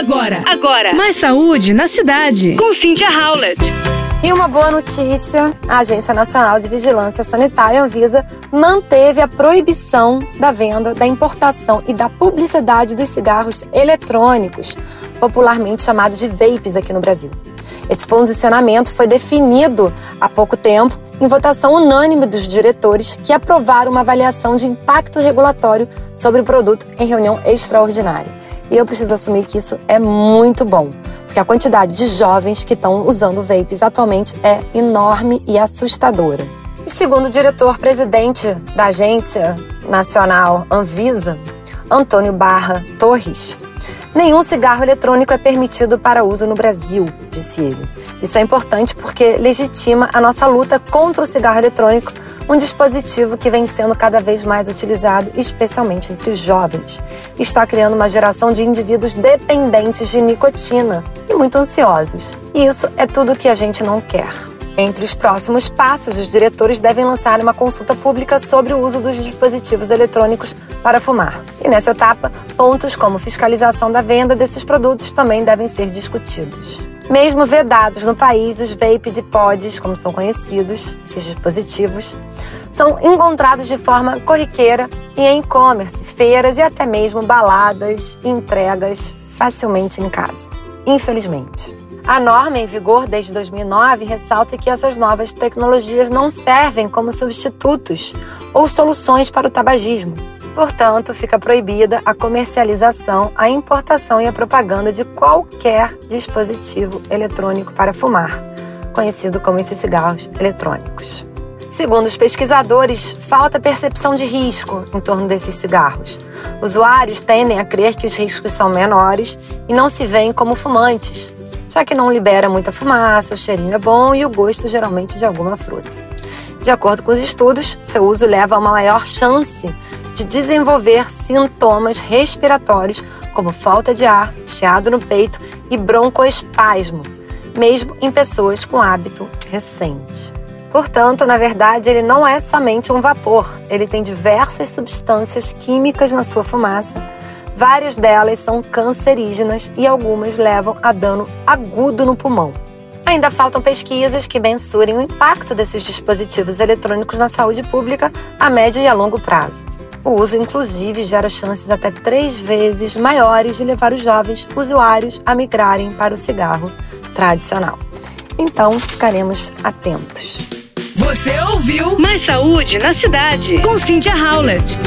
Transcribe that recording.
Agora. Agora. Mais saúde na cidade. Com Cynthia Howlett. E uma boa notícia: a Agência Nacional de Vigilância Sanitária, Anvisa, manteve a proibição da venda, da importação e da publicidade dos cigarros eletrônicos, popularmente chamados de vapes aqui no Brasil. Esse posicionamento foi definido há pouco tempo em votação unânime dos diretores que aprovaram uma avaliação de impacto regulatório sobre o produto em reunião extraordinária. E eu preciso assumir que isso é muito bom, porque a quantidade de jovens que estão usando vapes atualmente é enorme e assustadora. E segundo o diretor-presidente da Agência Nacional Anvisa, Antônio Barra Torres, Nenhum cigarro eletrônico é permitido para uso no Brasil, disse ele. Isso é importante porque legitima a nossa luta contra o cigarro eletrônico, um dispositivo que vem sendo cada vez mais utilizado, especialmente entre jovens. Está criando uma geração de indivíduos dependentes de nicotina e muito ansiosos. E isso é tudo que a gente não quer. Entre os próximos passos, os diretores devem lançar uma consulta pública sobre o uso dos dispositivos eletrônicos para fumar. E nessa etapa, pontos como fiscalização da venda desses produtos também devem ser discutidos. Mesmo vedados no país, os vapes e pods, como são conhecidos, esses dispositivos, são encontrados de forma corriqueira em e-commerce, feiras e até mesmo baladas e entregas facilmente em casa. Infelizmente. A norma em vigor desde 2009 ressalta que essas novas tecnologias não servem como substitutos ou soluções para o tabagismo. Portanto, fica proibida a comercialização, a importação e a propaganda de qualquer dispositivo eletrônico para fumar, conhecido como esses cigarros eletrônicos. Segundo os pesquisadores, falta percepção de risco em torno desses cigarros. Usuários tendem a crer que os riscos são menores e não se veem como fumantes, já que não libera muita fumaça, o cheirinho é bom e o gosto geralmente de alguma fruta. De acordo com os estudos, seu uso leva a uma maior chance de desenvolver sintomas respiratórios como falta de ar, chiado no peito e broncoespasmo, mesmo em pessoas com hábito recente. Portanto, na verdade, ele não é somente um vapor, ele tem diversas substâncias químicas na sua fumaça Várias delas são cancerígenas e algumas levam a dano agudo no pulmão. Ainda faltam pesquisas que mensurem o impacto desses dispositivos eletrônicos na saúde pública a médio e a longo prazo. O uso, inclusive, gera chances até três vezes maiores de levar os jovens usuários a migrarem para o cigarro tradicional. Então, ficaremos atentos. Você ouviu Mais Saúde na Cidade com Cynthia Howlett.